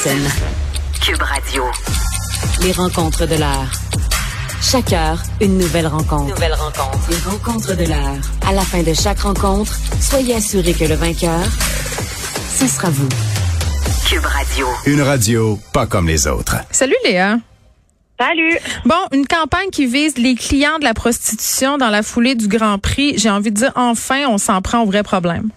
Scène. Cube Radio. Les rencontres de l'heure. Chaque heure, une nouvelle rencontre. Nouvelle rencontre. Les rencontres de l'heure. À la fin de chaque rencontre, soyez assurés que le vainqueur, ce sera vous. Cube Radio. Une radio pas comme les autres. Salut Léa. Salut. Bon, une campagne qui vise les clients de la prostitution dans la foulée du Grand Prix. J'ai envie de dire, enfin, on s'en prend au vrai problème.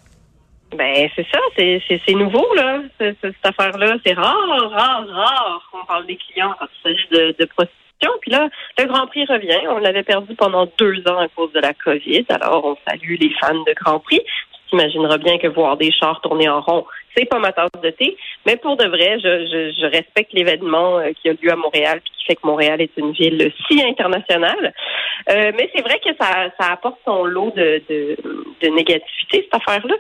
Ben c'est ça, c'est nouveau là, cette, cette affaire-là, c'est rare, rare, rare qu'on parle des clients quand il s'agit de, de prostitution. Puis là, le Grand Prix revient. On l'avait perdu pendant deux ans à cause de la COVID. Alors on salue les fans de Grand Prix. T'imagineras bien que voir des chars tourner en rond, c'est pas ma tasse de thé. Mais pour de vrai, je, je, je respecte l'événement euh, qui a lieu à Montréal, puis qui fait que Montréal est une ville si internationale. Euh, mais c'est vrai que ça, ça apporte son lot de, de, de négativité cette affaire-là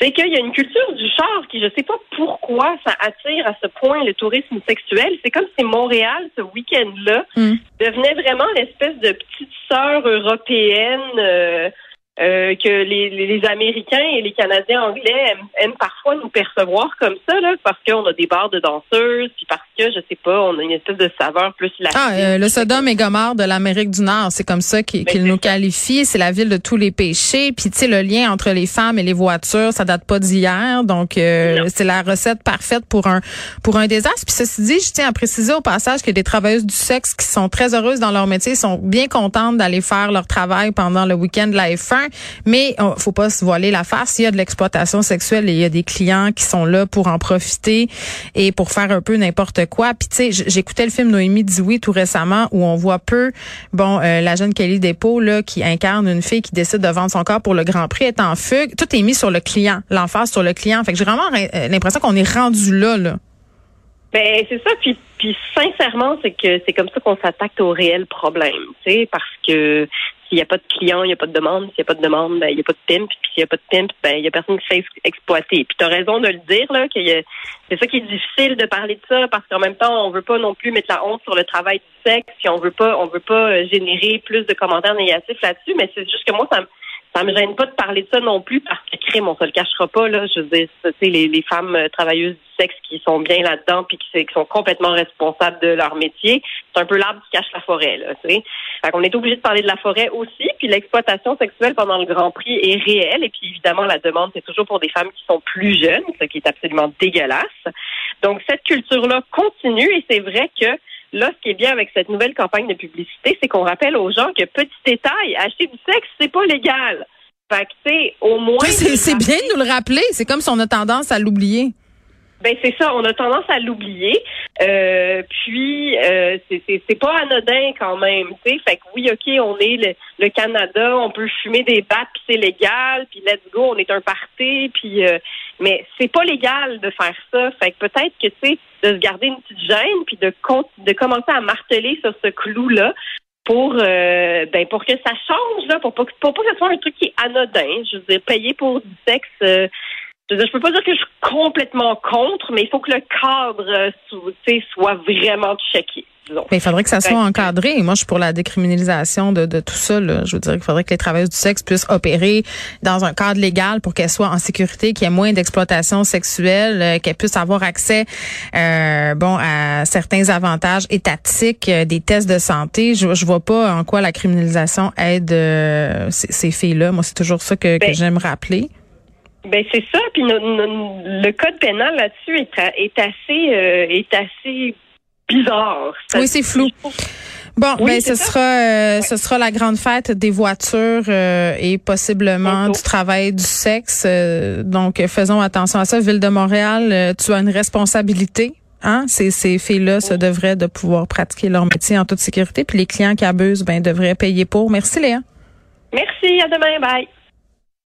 c'est qu'il y a une culture du char qui, je sais pas pourquoi, ça attire à ce point le tourisme sexuel. C'est comme si Montréal, ce week-end-là, Mm. devenait vraiment l'espèce de petite sœur européenne euh, euh, que les, les, les Américains et les Canadiens anglais aiment, aiment parfois nous percevoir comme ça, là, parce qu'on a des bars de danseuses, puis parce que, je sais pas, on a une espèce de saveur plus latine. Ah, euh, le Sodome et Gomorre de l'Amérique du Nord, c'est comme ça Ben, qu'il c'est nous ça. qualifie. C'est la ville de tous les péchés. Puis tu sais, le lien entre les femmes et les voitures, ça date pas d'hier. Donc euh, c'est la recette parfaite pour un pour un désastre. Puis ceci dit, je tiens à préciser au passage que des travailleuses du sexe qui sont très heureuses dans leur métier sont bien contentes d'aller faire leur travail pendant le week-end de la F1. Mais oh, faut pas se voiler la face. Il y a de l'exploitation sexuelle et il y a des clients qui sont là pour en profiter et pour faire un peu n'importe quoi. Puis tu sais, j'écoutais le film Noémie dit oui tout récemment où on voit peu bon euh, la jeune Kelly Despaux là qui incarne une fille qui décide de vendre son corps pour le Grand Prix est en fugue. Tout est mis sur le client, l'emphase sur le client. Fait que j'ai vraiment euh, l'impression qu'on est rendu là là. Ben c'est ça. Puis, puis sincèrement, c'est que c'est comme ça qu'on s'attaque au réel problème, tu sais, parce que s'il n'y a pas de client, il n'y a pas de demande. S'il n'y a pas de demande, ben il n'y a pas de pimp. Puis s'il n'y a pas de pimp, ben il n'y a personne qui ex- exploiter. Puis tu as raison de le dire là, que c'est ça qui est difficile de parler de ça, parce qu'en même temps, on veut pas non plus mettre la honte sur le travail du sexe. Puis on veut pas, on veut pas euh, générer plus de commentaires négatifs là-dessus. Mais c'est juste que moi, ça me ça me gêne pas de parler de ça non plus parce que crime, on se le cachera pas là. Je veux dire, les, les femmes euh, travailleuses du sexe qui sont bien là-dedans puis qui, sont complètement responsables de leur métier, c'est un peu l'arbre qui cache la forêt là. Tu sais, qu'on est obligé de parler de la forêt aussi. Puis l'exploitation sexuelle pendant le Grand Prix est réelle et puis évidemment la demande c'est toujours pour des femmes qui sont plus jeunes, ce qui est absolument dégueulasse. Donc cette culture là continue et c'est vrai que Là, ce qui est bien avec cette nouvelle campagne de publicité, c'est qu'on rappelle aux gens que petit détail, acheter du sexe, c'est pas légal. Fait que, tu sais, au moins. C'est bien de nous le rappeler. C'est comme si on a tendance à l'oublier. Ben c'est ça, on a tendance à l'oublier. Euh, puis euh, c'est pas anodin quand même, tu sais. Fait que oui, ok, on est le, le Canada, on peut fumer des battes puis c'est légal, puis let's go, on est un party, puis euh, mais c'est pas légal de faire ça. Fait que peut-être que tu sais de se garder une petite gêne puis de de commencer à marteler sur ce clou là pour euh, ben pour que ça change là, pour pas pour pas que ce soit un truc qui est anodin. Je veux dire, payer pour du sexe. euh, je je peux pas dire que je suis complètement contre, mais il faut que le cadre euh, sou- tu sais, soit vraiment checké. disons. Mais il faudrait que ça soit encadré. Moi, je suis pour la décriminalisation de, de tout ça. Là. Je veux dire qu'il faudrait que les travailleuses du sexe puissent opérer dans un cadre légal pour qu'elles soient en sécurité, qu'il y ait moins d'exploitation sexuelle, euh, qu'elles puissent avoir accès euh, bon à certains avantages étatiques, euh, des tests de santé. Je, je vois pas en quoi la criminalisation aide euh, ces, ces filles-là. Moi, c'est toujours ça que, que Ben, j'aime rappeler. Ben c'est ça. Puis no- no- le code pénal là-dessus est, est assez euh, est assez bizarre. Ça- Oui, c'est flou. Bon, Oui, ben ce ça. sera euh, ce sera la grande fête des voitures euh, et possiblement du travail du sexe. Euh, donc faisons attention à ça. Ville de Montréal, euh, tu as une responsabilité. Hein? Ces, ces filles-là se devraient de pouvoir pratiquer leur métier en toute sécurité. Puis les clients qui abusent, ben devraient payer pour. Merci Léa. Merci. À demain. Bye.